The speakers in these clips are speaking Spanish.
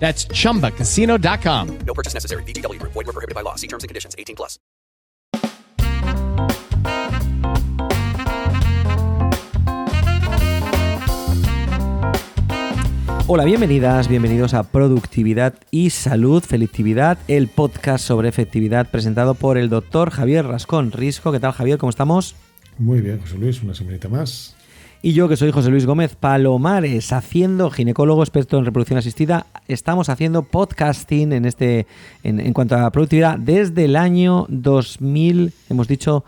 That's chumbacasino.com. No purchase necessary. VGW Group. Void were prohibited by law. See terms and conditions. 18 plus. Hola, bienvenidas, bienvenidos a Productividad y Salud, Felicidad, el podcast sobre efectividad presentado por el doctor Javier Rascón Risco. ¿Qué tal, Javier? ¿Cómo estamos? Muy bien, José Luis, una semanita más. Y yo, que soy José Luis Gómez Palomares, haciendo ginecólogo experto en reproducción asistida, estamos haciendo podcasting en este en, en cuanto a productividad desde el año 2000, hemos dicho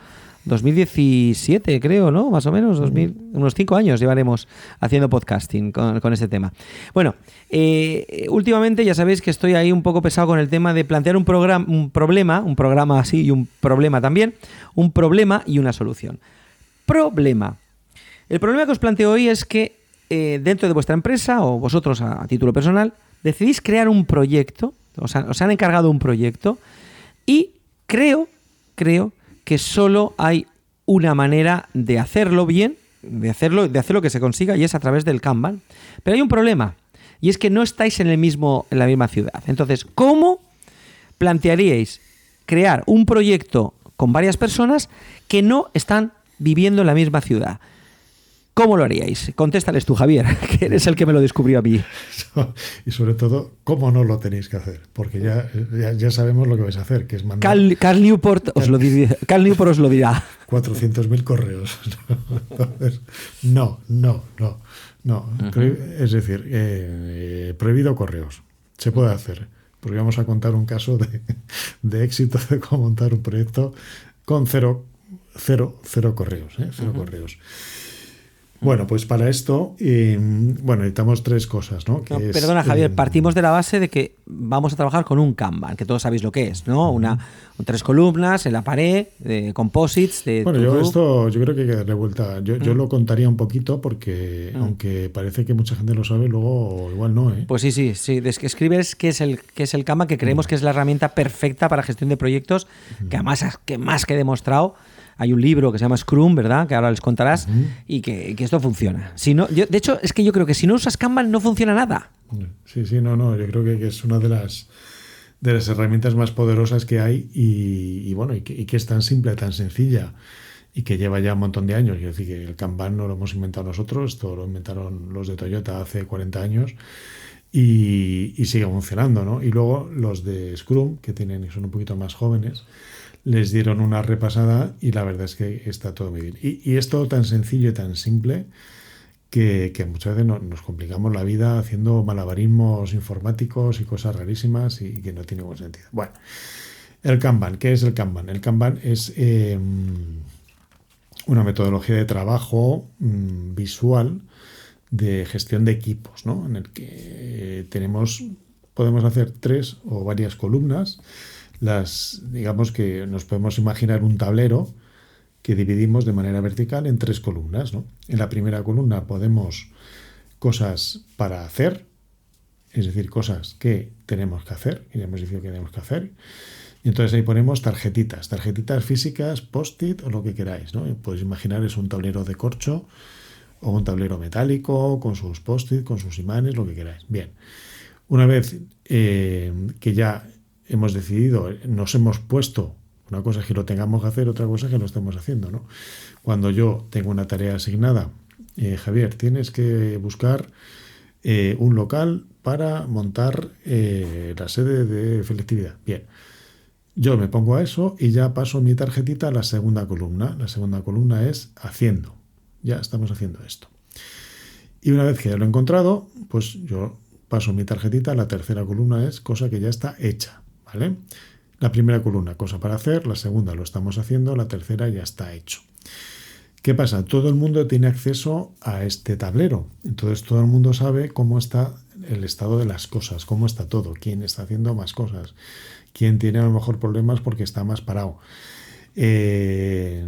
2017, creo, ¿no? Más o menos, 2000, unos cinco años llevaremos haciendo podcasting con, con este tema. Bueno, eh, últimamente ya sabéis que estoy ahí un poco pesado con el tema de plantear un, programa, un problema, un programa así y un problema también, un problema y una solución. Problema. El problema que os planteo hoy es que eh, dentro de vuestra empresa o vosotros a, título personal decidís crear un proyecto, os, han- os han encargado un proyecto y creo, creo que solo hay una manera de hacerlo bien, de hacerlo, de hacerlo que se consiga y es a través del Kanban. Pero hay un problema y es que no estáis en el mismo en la misma ciudad. Entonces, ¿cómo plantearíais crear un proyecto con varias personas que no están viviendo en la misma ciudad? ¿Cómo lo haríais? Contéstales tú, Javier, que eres el que me lo descubrió a mí. Y sobre todo, cómo no lo tenéis que hacer, porque ya, ya, ya sabemos lo que vais a hacer, que es mandar Carl, Carl Newport os lo dirá. Carl Newport os lo dirá. 400.000 correos. Entonces, no, no, no, no. Es decir, eh, prohibido correos. Se puede hacer, porque vamos a contar un caso de, de éxito de cómo montar un proyecto con cero, cero, cero correos, ¿eh? cero correos. Bueno, pues para esto, eh, bueno, necesitamos tres cosas, ¿no? Que No, es, perdona, Javier, eh, partimos de la base de que vamos a trabajar con un Kanban, que todos sabéis lo que es, ¿no? Una, tres columnas en la pared, de composites, de Bueno, yo esto yo creo que hay que darle vuelta. Yo, Mm. yo lo contaría un poquito porque aunque parece que mucha gente lo sabe, luego igual no, ¿eh? Pues sí, sí, sí. Es que escribes qué es el qué es el Kanban, que creemos que es la herramienta perfecta para gestión de proyectos, que además que más que demostrado. Hay un libro que se llama Scrum, ¿verdad? Que ahora les contarás, y que, que esto funciona. Si no, yo, de hecho, es que yo creo que si no usas Kanban no funciona nada. Sí, sí, no, no. Yo creo que, que es una de las de las herramientas más poderosas que hay y, y bueno, y que, y que es tan simple, tan sencilla y que lleva ya un montón de años. Quiero decir que el Kanban no lo hemos inventado nosotros, esto lo inventaron los de Toyota hace 40 años y, y sigue funcionando, ¿no? Y luego los de Scrum, que tienen, son un poquito más jóvenes, les dieron una repasada y la verdad es que está todo muy bien. Y, es todo tan sencillo y tan simple que, muchas veces no- nos complicamos la vida haciendo malabarismos informáticos y cosas rarísimas y, que no tiene buen sentido. Bueno, el Kanban, ¿qué es el Kanban? El Kanban es eh, una metodología de trabajo mm, visual de gestión de equipos, ¿no? En el que eh, tenemos, podemos hacer tres o varias columnas. Las, digamos que nos podemos imaginar un tablero que dividimos de manera vertical en tres columnas, ¿no? En la primera columna podemos cosas para hacer, es decir, cosas que tenemos que hacer, y hemos dicho que tenemos que hacer. Y entonces ahí ponemos tarjetitas, tarjetitas físicas, post-it o lo que queráis. ¿no? Podéis imaginar es un tablero de corcho o un tablero metálico con sus post-it, con sus imanes, lo que queráis. Bien, una vez eh, que ya hemos decidido, nos hemos puesto, una cosa es que lo tengamos que hacer, otra cosa es que lo estemos haciendo. Cuando yo tengo una tarea asignada, eh, Javier, tienes que buscar eh, un local para montar la sede de selectividad. Bien. Yo me pongo a eso y ya paso mi tarjetita a la segunda columna. La segunda columna es haciendo. Ya estamos haciendo esto. Y una vez que ya lo he encontrado, pues yo paso mi tarjetita. La tercera columna es cosa que ya está hecha. ¿Vale? La primera columna, cosa para hacer. La segunda lo estamos haciendo. La tercera ya está hecho. ¿Qué pasa? Todo el mundo tiene acceso a este tablero. Entonces todo el mundo sabe cómo está el estado de las cosas, cómo está todo, quién está haciendo más cosas, quién tiene a lo mejor problemas porque está más parado. Eh,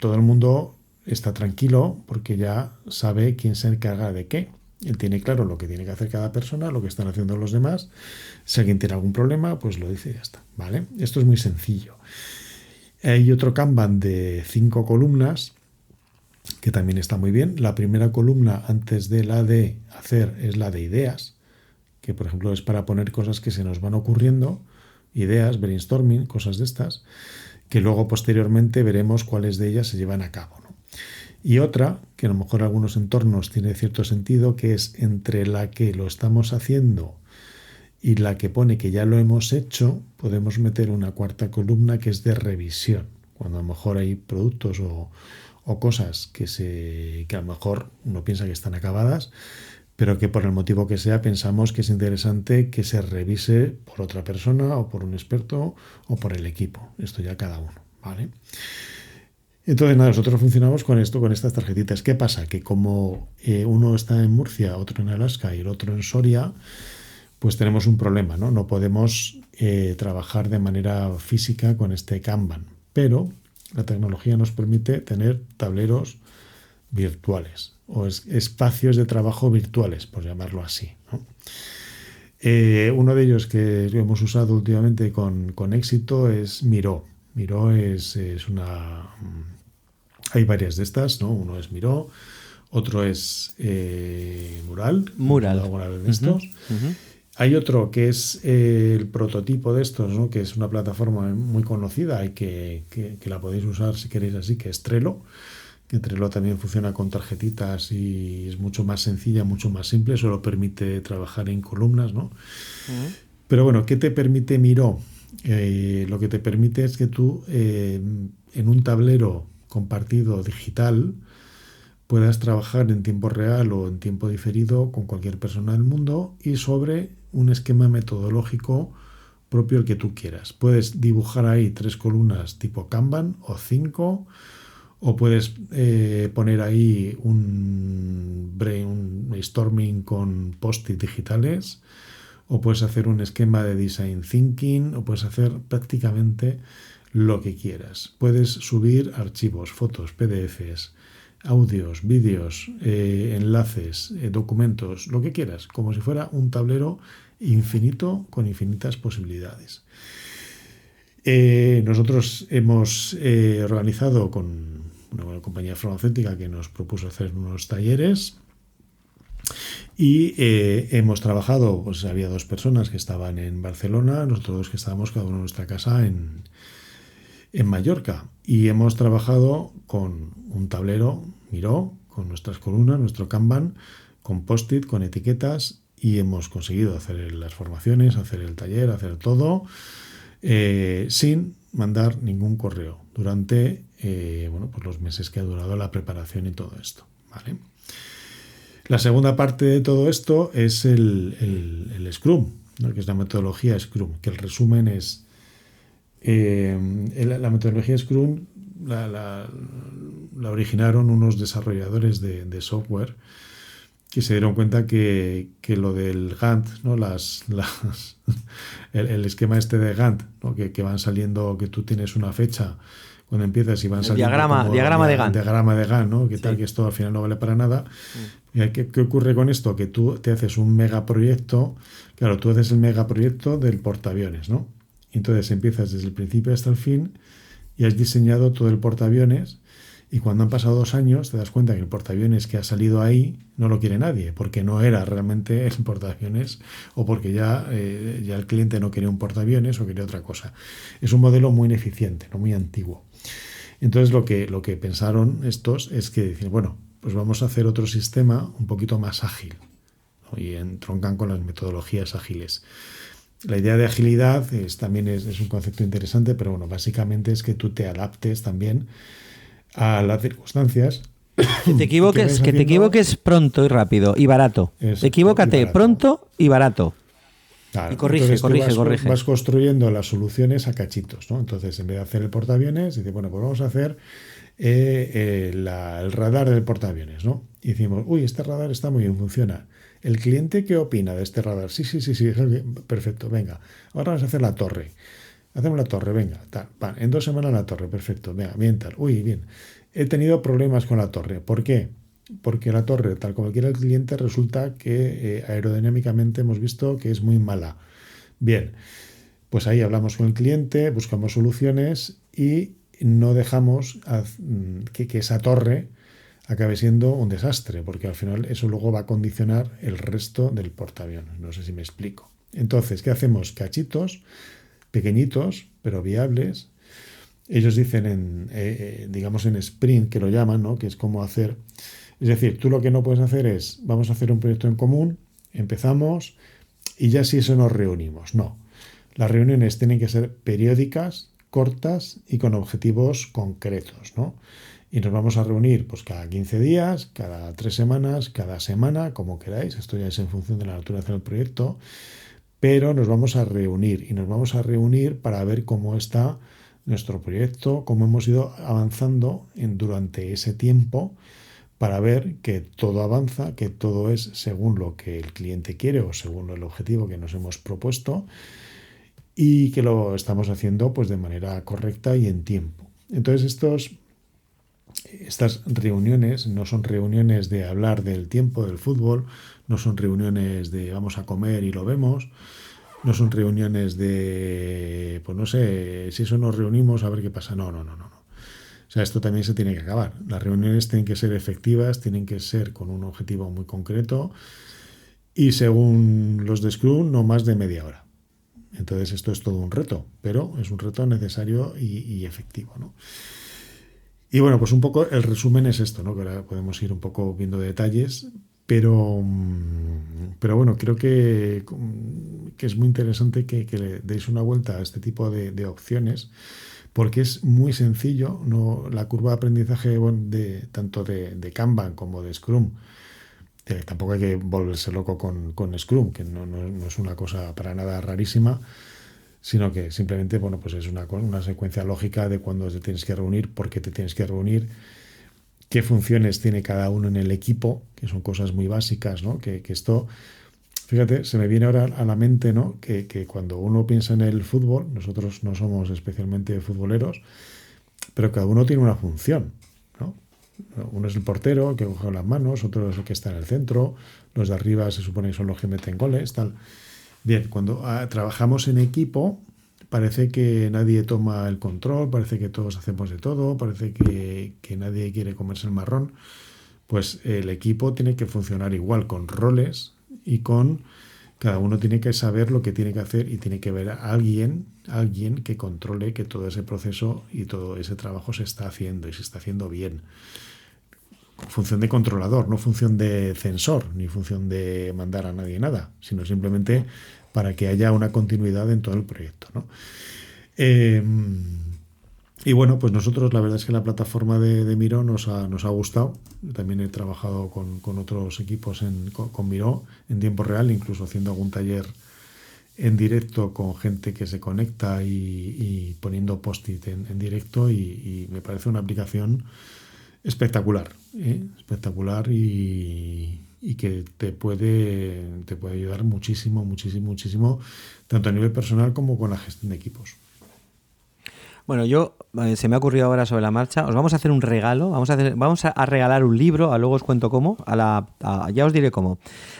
todo el mundo está tranquilo porque ya sabe quién se encarga de qué. Él tiene claro lo que tiene que hacer cada persona, lo que están haciendo los demás. Si alguien tiene algún problema, pues lo dice y ya está. ¿vale? Esto es muy sencillo. Hay otro Kanban de cinco columnas que también está muy bien. La primera columna antes de la de hacer es la de ideas, que por ejemplo es para poner cosas que se nos van ocurriendo ideas, brainstorming, cosas de estas, que luego posteriormente veremos cuáles de ellas se llevan a cabo. Y otra, que a lo mejor en algunos entornos tiene cierto sentido, que es entre la que lo estamos haciendo y la que pone que ya lo hemos hecho, podemos meter una cuarta columna que es de revisión, cuando a lo mejor hay productos o, o cosas que, se, que a lo mejor uno piensa que están acabadas, pero que por el motivo que sea pensamos que es interesante que se revise por otra persona o por un experto o por el equipo. Esto ya cada uno, ¿vale? Entonces, nada, nosotros funcionamos con esto, con estas tarjetitas. ¿Qué pasa? Que como eh, uno está en Murcia, otro en Alaska y el otro en Soria, pues tenemos un problema, ¿no? No podemos eh, trabajar de manera física con este Kanban, pero la tecnología nos permite tener tableros virtuales o espacios de trabajo virtuales, por llamarlo así. Eh, uno de ellos que hemos usado últimamente con, éxito es Miro. Miro es, una... Hay varias de estas, ¿no? Uno es Miro, otro es eh, Mural. Mural. de estos. Hay otro que es eh, el prototipo de estos, ¿no? que es una plataforma muy conocida y que, que, la podéis usar si queréis así, que es Trello que Trello también funciona con tarjetitas y es mucho más sencilla, mucho más simple, solo permite trabajar en columnas, ¿no? Pero bueno, ¿qué te permite Miro? Eh, lo que te permite es que tú eh, en un tablero compartido digital puedas trabajar en tiempo real o en tiempo diferido con cualquier persona del mundo y sobre un esquema metodológico propio el que tú quieras. Puedes dibujar ahí tres columnas tipo Kanban o cinco o puedes eh, poner ahí un, brainstorming con post-it digitales, o puedes hacer un esquema de design thinking, o puedes hacer prácticamente lo que quieras. Puedes subir archivos, fotos, PDFs, audios, vídeos, eh, enlaces, eh, documentos, lo que quieras, como si fuera un tablero infinito con infinitas posibilidades. nosotros hemos organizado con una compañía farmacéutica que nos propuso hacer unos talleres. Y eh, hemos trabajado, pues había dos personas que estaban en Barcelona, nosotros que estábamos cada uno en nuestra casa en, en Mallorca. Y hemos trabajado con un tablero, miró, con nuestras columnas, nuestro Kanban, con post-it, con etiquetas, y hemos conseguido hacer las formaciones, hacer el taller, hacer todo, eh, sin mandar ningún correo durante eh, bueno, pues los meses que ha durado la preparación y todo esto. ¿vale? La segunda parte de todo esto es el, Scrum, que es la metodología Scrum, que el resumen es eh, la metodología Scrum la, originaron unos desarrolladores de, software que se dieron cuenta que, lo del Gantt, ¿no? las, el, esquema este de Gantt, que, que, van saliendo, que tú tienes una fecha cuando empiezas y van saliendo. Diagrama, diagrama de Gantt. Diagrama de Gantt, ¿no? Que tal que esto al final no vale para nada. Mm. ¿Qué, ¿Qué, ocurre con esto? Que tú te haces un megaproyecto. Claro, tú haces el megaproyecto del portaaviones, ¿no? Entonces empiezas desde el principio hasta el fin y has diseñado todo el portaaviones y cuando han pasado dos años te das cuenta que el portaaviones que ha salido ahí no lo quiere nadie, porque no era realmente el portaaviones o porque ya, eh, ya el cliente no quería un portaaviones o quería otra cosa. Es un modelo muy ineficiente, no muy antiguo. Entonces lo que, lo que pensaron estos es que dicen, bueno, pues vamos a hacer otro sistema un poquito más ágil y entroncan con las metodologías ágiles. La idea de agilidad es, también es, es, un concepto interesante, pero bueno, básicamente es que tú te adaptes también a las circunstancias. Que te equivoques, que te equivoques pronto y rápido y barato. Es- Equivócate y barato. pronto y barato. Claro, Y corrige, corrige, vas, corrige. Vas construyendo las soluciones a cachitos, ¿no? Entonces, en vez de hacer el portaaviones, dice, bueno, pues vamos a hacer eh, eh, la- el radar del portaaviones, ¿no? Y decimos, uy, este radar está muy bien, funciona. ¿El cliente qué opina de este radar? Sí, sí, sí, sí, perfecto, venga. Ahora vamos a hacer la torre. Hacemos la torre, venga, tal, en dos semanas la torre, perfecto, venga, bien, tal, uy, bien. He tenido problemas con la torre. ¿Por qué? Porque la torre, tal como quiera el cliente, resulta que eh, aerodinámicamente hemos visto que es muy mala. Bien, pues ahí hablamos con el cliente, buscamos soluciones y no dejamos mm, que esa torre acabe siendo un desastre, porque al final eso luego va a condicionar el resto del portaaviones. No sé si me explico. Entonces, ¿qué hacemos? Cachitos, pequeñitos, pero viables. Ellos dicen en, eh, eh, digamos, en sprint, que lo llaman, ¿no? Que es como hacer. Es decir, tú lo que no puedes hacer es, vamos a hacer un proyecto en común, empezamos y ya si eso nos reunimos. No. Las reuniones tienen que ser periódicas, cortas y con objetivos concretos, ¿no? Y nos vamos a reunir pues cada 15 días, cada tres semanas, cada semana, como queráis. Esto ya es en función de la naturaleza del proyecto. Pero nos vamos a reunir y nos vamos a reunir para ver cómo está nuestro proyecto, cómo hemos ido avanzando durante ese tiempo para ver que todo avanza, que todo es según lo que el cliente quiere o según el objetivo que nos hemos propuesto y que lo estamos haciendo pues de manera correcta y en tiempo. Entonces estos estas reuniones no son reuniones de hablar del tiempo del fútbol, no son reuniones de vamos a comer y lo vemos, no son reuniones de pues no sé, si eso nos reunimos a ver qué pasa. No, no, no, no. O sea, esto también se tiene que acabar. Las reuniones tienen que ser efectivas, tienen que ser con un objetivo muy concreto y según los de Scrum, no más de media hora. Entonces esto es todo un reto, pero es un reto necesario y, y efectivo. ¿no? Y bueno, pues un poco el resumen es esto, ¿no? que ahora podemos ir un poco viendo detalles, pero, mm, pero bueno, creo que, que es muy interesante que, que, le deis una vuelta a este tipo de, opciones porque es muy sencillo, no la curva de aprendizaje bueno, de, tanto de, de, Kanban como de Scrum. Tampoco hay que volverse loco con, con Scrum, que no, no, no, es una cosa para nada rarísima, sino que simplemente bueno, pues es una, una secuencia lógica de cuándo te tienes que reunir, por qué te tienes que reunir, qué funciones tiene cada uno en el equipo, que son cosas muy básicas, ¿no? que, que esto Fíjate, se me viene ahora a la mente ¿no? que, que, cuando uno piensa en el fútbol, nosotros no somos especialmente futboleros, pero cada uno tiene una función. ¿no? Uno es el portero, que coge las manos, otro es el que está en el centro, los de arriba se supone que son los que meten goles, tal. Bien, cuando ah, trabajamos en equipo, parece que nadie toma el control, parece que todos hacemos de todo, parece que, que nadie quiere comerse el marrón. Pues el equipo tiene que funcionar igual, con roles, y con cada uno tiene que saber lo que tiene que hacer y tiene que ver a alguien, alguien que controle que todo ese proceso y todo ese trabajo se está haciendo y se está haciendo bien. Función de controlador, no función de censor, ni función de mandar a nadie nada, sino simplemente para que haya una continuidad en todo el proyecto. ¿no? Eh, y bueno, pues nosotros la verdad es que la plataforma de, Miro nos ha, nos ha, gustado. También he trabajado con, otros equipos en, con, Miro en tiempo real, incluso haciendo algún taller en directo con gente que se conecta y, poniendo post-it en, directo y, y, me parece una aplicación espectacular, ¿eh? espectacular y, y, que te puede, te puede ayudar muchísimo, muchísimo, muchísimo, tanto a nivel personal como con la gestión de equipos. Bueno, yo eh, se me ha ocurrido ahora sobre la marcha. Os vamos a hacer un regalo. Vamos a, hacer, vamos a, regalar un libro. A luego os cuento cómo. A la, ya os diré cómo.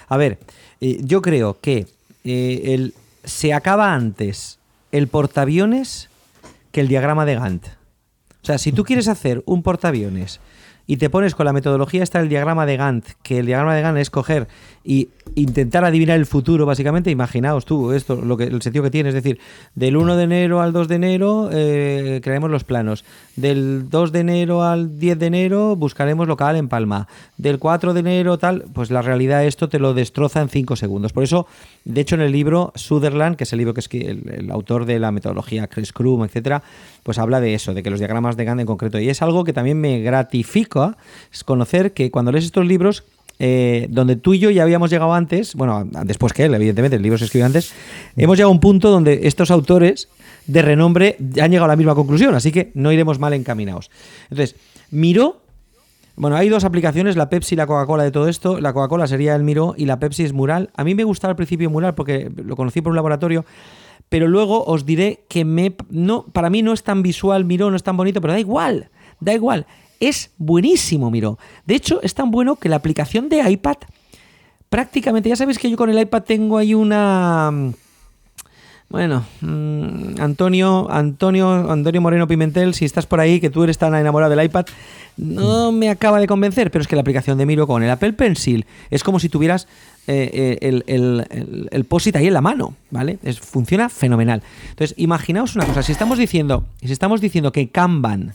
A ver, eh, yo creo que eh, el, se acaba antes el portaaviones que el diagrama de Gantt. O sea, si tú quieres hacer un portaaviones y te pones con la metodología esta del diagrama de Gantt, que el diagrama de Gantt es coger y intentar adivinar el futuro, básicamente, imaginaos tú esto, lo que, el sentido que tiene, es decir, del 1 de enero al 2 de enero eh, crearemos los planos, del 2 de enero al 10 de enero buscaremos local en Palma, del 4 de enero tal, pues la realidad esto te lo destroza en 5 segundos. Por eso, de hecho, en el libro Sutherland, que es el libro que es el, el autor de la metodología Chris Krum, etcétera, pues habla de eso, de que los diagramas de Gantt en concreto, y es algo que también me gratifica es conocer que cuando lees estos libros, eh, donde tú y yo ya habíamos llegado antes, bueno, después que él, evidentemente, el libro se escribió antes, hemos llegado a un punto donde estos autores de renombre han llegado a la misma conclusión, así que no iremos mal encaminados. Entonces, Miro, bueno, hay dos aplicaciones, la Pepsi y la Coca-Cola de todo esto. La Coca-Cola sería el Miro y la Pepsi es Mural. A mí me gustaba al principio Mural porque lo conocí por un laboratorio, pero luego os diré que me, no, para mí no es tan visual Miro, no es tan bonito, pero da igual, da igual es buenísimo, Miro. De hecho, es tan bueno que la aplicación de iPad, prácticamente, ya sabéis que yo con el iPad tengo ahí una... Mm, bueno, mm, Antonio, Antonio, Antonio Moreno Pimentel, si estás por ahí, que tú eres tan enamorado del iPad, no me acaba de convencer, pero es que la aplicación de Miro con el Apple Pencil es como si tuvieras eh, eh, el, el, el, POSIT ahí en la mano, ¿vale? Es, funciona fenomenal. Entonces, imaginaos una cosa, si estamos diciendo, si estamos diciendo que Kanban,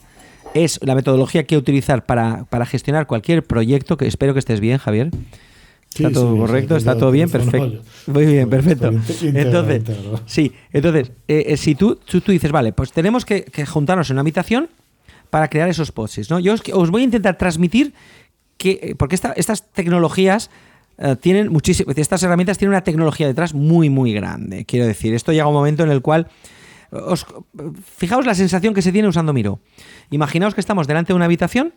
es la metodología que utilizar para, gestionar cualquier proyecto, que espero que estés bien, Javier. ¿Está todo correcto? ¿Está todo bien? Perfecto. Muy bien, perfecto. Entonces, sí, entonces, eh, eh, si tú, tú, dices, vale, pues tenemos que, juntarnos en una habitación para crear esos posts, ¿no? Yo os, voy a intentar transmitir que, eh, porque estas tecnologías tienen muchísimas, estas herramientas tienen una tecnología detrás muy, muy grande. Quiero decir, esto llega a un momento en el cual fijaos la sensación que se tiene usando Miro. Imaginaos que estamos delante de una habitación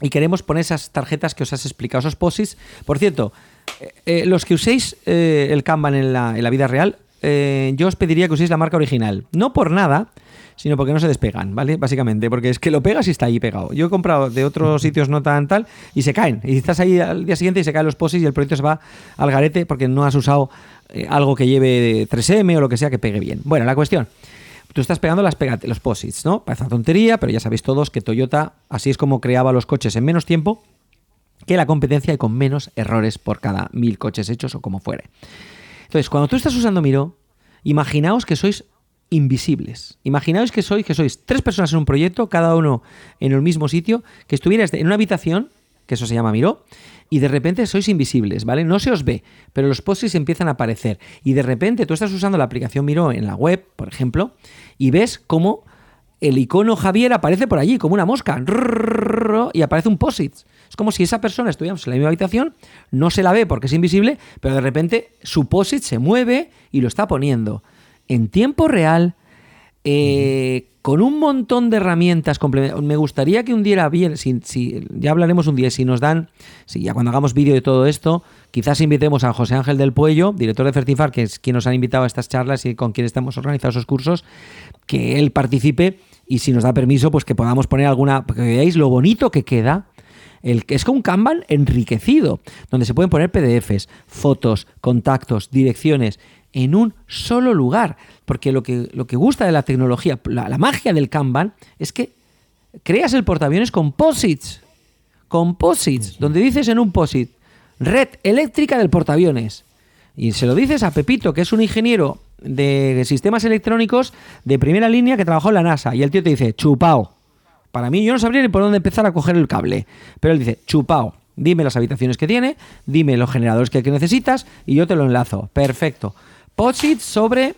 y queremos poner esas tarjetas que os has explicado, esos posits. Por cierto, eh, eh, los que uséis eh, el Kanban en la, vida real, yo os pediría que uséis la marca original. No por nada, sino porque no se despegan, ¿vale? Básicamente, porque es que lo pegas y está ahí pegado. Yo he comprado de otros sitios no tan tal y se caen. Y estás ahí al día siguiente y se caen los posits y el proyecto se va al garete porque no has usado algo que lleve 3M o lo que sea que pegue bien. Bueno, la cuestión. Tú estás pegando las los posits, ¿no? Parece una tontería, pero ya sabéis todos que Toyota así es como creaba los coches en menos tiempo que la competencia y con menos errores por cada mil coches hechos o como fuere. Entonces, cuando tú estás usando Miro, imaginaos que sois invisibles. Imaginaos que sois, que sois tres personas en un proyecto, cada uno en el mismo sitio, que estuvieras en una habitación, que eso se llama Miro, y de repente sois invisibles, ¿vale? No se os ve, pero los posts empiezan a aparecer. Y de repente tú estás usando la aplicación Miro en la web, por ejemplo, y ves cómo el icono Javier aparece por allí, como una mosca, y aparece un post Es como si esa persona estuviéramos en la misma habitación, no se la ve porque es invisible, pero de repente su post se mueve y lo está poniendo en tiempo real eh, con un montón de herramientas complementarias. Me gustaría que un día bien, si, ya hablaremos un día, si nos dan, si ya cuando hagamos vídeo de todo esto, quizás invitemos a José Ángel del Puello, director de Fertifar, que es quien nos ha invitado a estas charlas y con quien estamos organizando esos cursos, que él participe y si nos da permiso, pues que podamos poner alguna, que veáis lo bonito que queda. El, es como un Kanban enriquecido, donde se pueden poner PDFs, fotos, contactos, direcciones en un solo lugar. Porque lo que, lo que gusta de la tecnología, la, magia del Kanban, es que creas el portaaviones con posits. Con posits, donde dices en un posit, red eléctrica del portaaviones. Y se lo dices a Pepito, que es un ingeniero de sistemas electrónicos de primera línea que trabajó en la NASA. Y el tío te dice, chupao. Para mí, yo no sabría ni por dónde empezar a coger el cable. Pero él dice, chupao. Dime las habitaciones que tiene, dime los generadores que necesitas y yo te lo enlazo. Perfecto. Posit sobre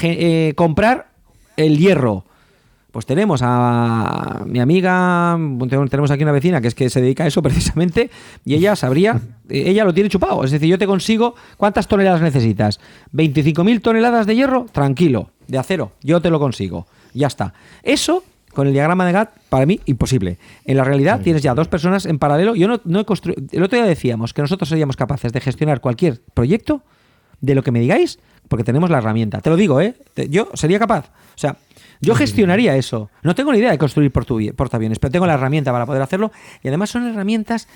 eh, comprar el hierro. Pues tenemos a mi amiga, tenemos aquí una vecina que es que se dedica a eso precisamente, y ella sabría, ella lo tiene chupado. Es decir, yo te consigo, ¿cuántas toneladas necesitas? ¿25.000 toneladas de hierro? Tranquilo, de acero, yo te lo consigo. Ya está. Eso, con el diagrama de GATT, para mí, imposible. En la realidad, tienes ya dos personas en paralelo. Yo no, no he construido. El otro día decíamos que nosotros seríamos capaces de gestionar cualquier proyecto de lo que me digáis porque tenemos la herramienta. Te lo digo, ¿eh? Yo sería capaz. O sea, yo gestionaría eso. No tengo ni idea de construir portaaviones, pero tengo la herramienta para poder hacerlo. Y además son herramientas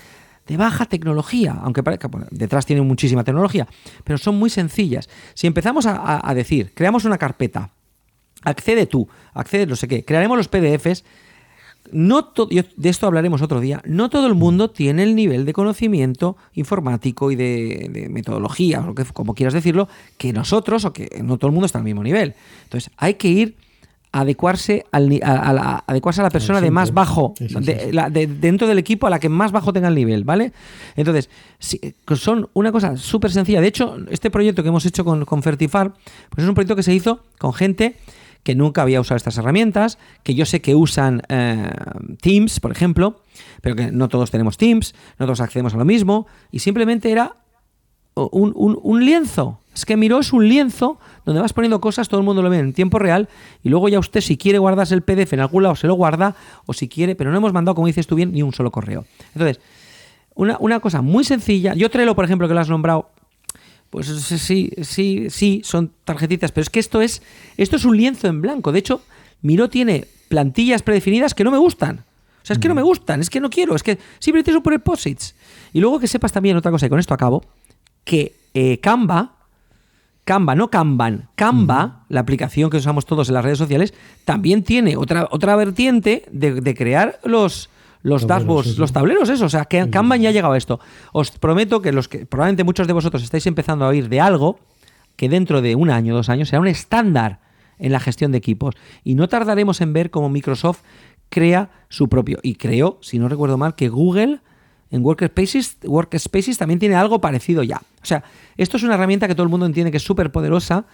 de baja tecnología, aunque parezca, detrás tienen muchísima tecnología, pero son muy sencillas. Si empezamos a, decir, creamos una carpeta accede tú, accede no sé qué, crearemos los PDFs. No yo- de esto hablaremos otro día. No todo el mundo tiene el nivel de conocimiento informático y de, de metodología, o lo que, como quieras decirlo, que nosotros, o que no todo el mundo está al mismo nivel. Entonces, hay que ir a adecuarse, al, a, a la, adecuarse a la persona de más bajo, de- la- de- dentro del equipo a la que más bajo tenga el nivel, ¿vale? Entonces, que son una cosa súper sencilla. De hecho, este proyecto que hemos hecho con, con Fertifar, pues es un proyecto que se hizo con gente que nunca había usado estas herramientas, que yo sé que usan eh, Teams, por ejemplo, pero que no todos tenemos Teams, no todos accedemos a lo mismo, y simplemente era un, un- lienzo. Es que Miro es un lienzo donde vas poniendo cosas, todo el mundo lo ve en tiempo real, y luego ya usted si quiere guardarse el PDF en algún lado se lo guarda, o si quiere, pero no hemos mandado, como dices tú bien, ni un solo correo. Entonces, una, una cosa muy sencilla. Yo Trello, por ejemplo, que lo has nombrado, pues sí, sí, sí, son tarjetitas, pero es que esto es, esto es un lienzo en blanco. De hecho, Miro tiene plantillas predefinidas que no me gustan. O sea, es que no me gustan, es que no quiero, es que simplemente son poner posits. Y luego que sepas también otra cosa, y con esto acabo, que eh, Canva, Canva, no Kanban, Canva, la aplicación que usamos todos en las redes sociales, también tiene otra, otra vertiente de, de crear los, los Tableros, dashboards, sí, sí. los tableros, eso. O sea, que Kanban ya ha llegado a esto. Os prometo que los que probablemente muchos de vosotros estáis empezando a oír de algo que dentro de un año, dos años, será un estándar en la gestión de equipos. Y no tardaremos en ver cómo Microsoft crea su propio. Y creo, si no recuerdo mal, que Google en Workspaces, Workspaces también tiene algo parecido ya. O sea, esto es una herramienta que todo el mundo entiende que es súper poderosa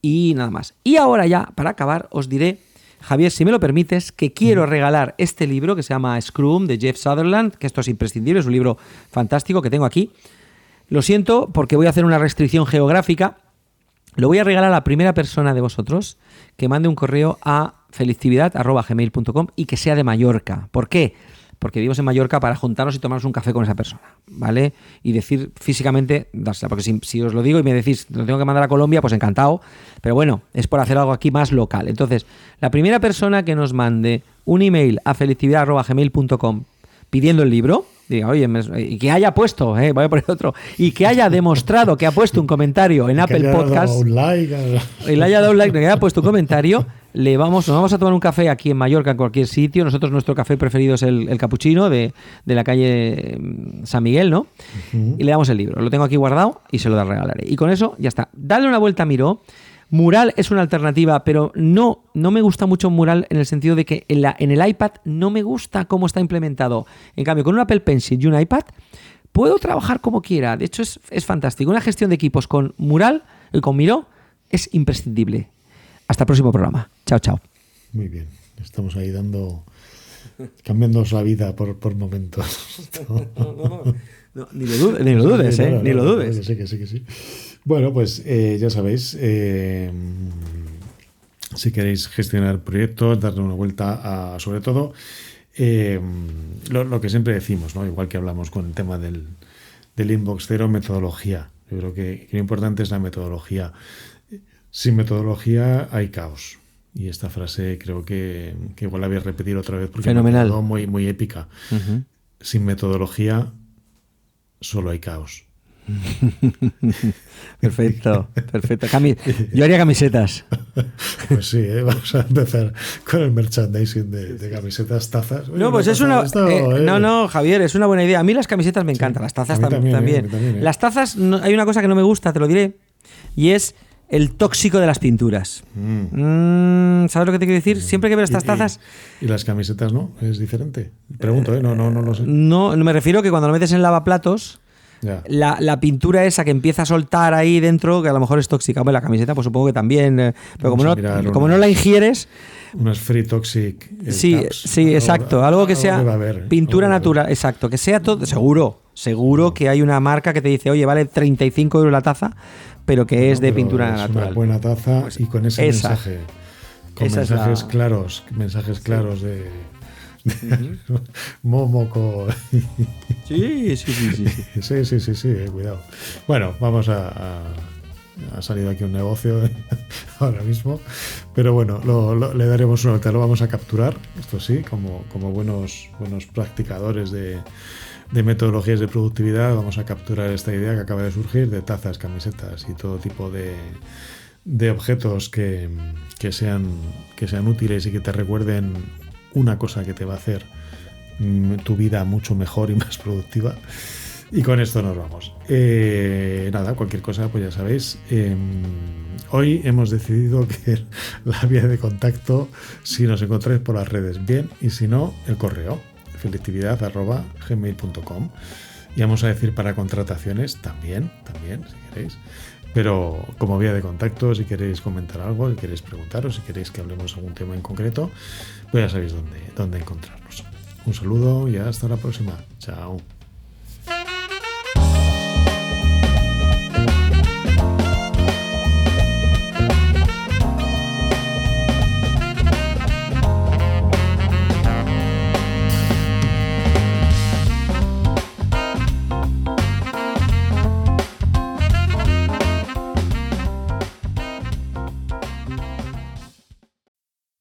y nada más. Y ahora ya, para acabar, os diré, Javier, si me lo permites, que quiero regalar este libro que se llama Scrum de Jeff Sutherland, que esto es imprescindible, es un libro fantástico que tengo aquí. Lo siento porque voy a hacer una restricción geográfica. Lo voy a regalar a la primera persona de vosotros que mande un correo a felicidad.gmail.com y que sea de Mallorca. ¿Por qué? Porque vivimos en Mallorca para juntarnos y tomarnos un café con esa persona, ¿vale? Y decir físicamente, dársela, porque si, os lo digo y me decís, lo tengo que mandar a Colombia, pues encantado. Pero bueno, es por hacer algo aquí más local. Entonces, la primera persona que nos mande un email a felicidad.gmail.com pidiendo el libro, diga, oye, me- y que haya puesto, eh, voy a poner otro, y que haya demostrado que ha puesto un comentario en Apple haya dado Podcast un like. y le haya dado un like, que haya puesto un comentario, le vamos, nos vamos a tomar un café aquí en Mallorca, en cualquier sitio. Nosotros, nuestro café preferido es el, el capuchino de, de la calle mm, San Miguel, ¿no? Y le damos el libro. Lo tengo aquí guardado y se lo regalaré. Y con eso ya está. Dale una vuelta a Miro. Mural es una alternativa, pero no, no me gusta mucho Mural en el sentido de que en, la, en el iPad no me gusta cómo está implementado. En cambio, con un Apple Pencil y un iPad puedo trabajar como quiera. De hecho, es, es fantástico. Una gestión de equipos con Mural y con Miro es imprescindible. Hasta el próximo programa. Chao, chao. Muy bien. Estamos ahí dando. cambiándonos la vida por, por momentos. ni lo dudes, ni lo dudes, ¿eh? ni lo dudes. Que sí, que sí, que sí. Bueno, pues eh, ya sabéis, eh, si queréis gestionar proyectos, darle una vuelta a, sobre todo, eh, lo, lo que siempre decimos, ¿no? igual que hablamos con el tema del, del inbox cero, metodología. Yo creo que, lo importante es la metodología. Sin metodología hay caos. Y esta frase creo que, que igual la voy a repetir otra vez porque me ha Fenomenal. muy, muy épica. Sin metodología solo hay caos. Perfecto, perfecto. Yo haría camisetas. Pues sí, ¿eh? vamos a empezar con el merchandising de, de camisetas, tazas. Oye, No, pues es una. pasado esto, eh, ¿eh? no, no, Javier, es una buena idea. A mí las camisetas me encantan, las tazas tam- también, eh, eh. Las tazas, no- hay una cosa que no me gusta, te lo diré, y es el tóxico de las pinturas. Mm, ¿Sabes lo que te quiero decir? Siempre que veo estas y- tazas, Y, las camisetas no, es diferente. Pregunto, ¿eh? No, no, no lo sé. no, no me refiero que cuando lo metes en lavaplatos. La, la pintura esa que empieza a soltar ahí dentro, que a lo mejor es tóxica. Hombre, la camiseta, pues supongo que también. eh, pero como no, como una- no la ingieres, Unas free toxic. eh, Sí, caps. sí, exacto. Algo que sea pintura natural, exacto. Que sea todo, seguro, seguro que hay una marca que te dice, oye, vale 35 euros la taza, pero que es de pintura es natural. Una buena taza y con ese esa. mensaje. Con mensajes la- claros, mensajes claros de. De Momoco. Sí, sí, sí, sí. sí. Sí, sí, sí, sí, eh, cuidado. Bueno, vamos a, a- Ha salido aquí un negocio ahora mismo, pero bueno, lo- lo- le daremos una vuelta, lo vamos a capturar, esto sí, como, como buenos, buenos practicadores de, de metodologías de productividad, vamos a capturar esta idea que acaba de surgir de tazas, camisetas y todo tipo de, de objetos que, que sean, que sean útiles y que te recuerden una cosa que te va a hacer mm, tu vida mucho mejor y más productiva. Y con esto nos vamos. Eh, nada, cualquier cosa, pues ya sabéis. em, hoy hemos decidido que la vía de contacto, si nos encontráis por las redes, bien, y si no, el correo, felectividad.gmail.com. Y vamos a decir para contrataciones también, también, si queréis. Pero como vía de contacto, si queréis comentar algo, si queréis preguntar o si queréis que hablemos algún tema en concreto, pues ya sabéis dónde, dónde encontrarnos. Un saludo y hasta la próxima. Chao.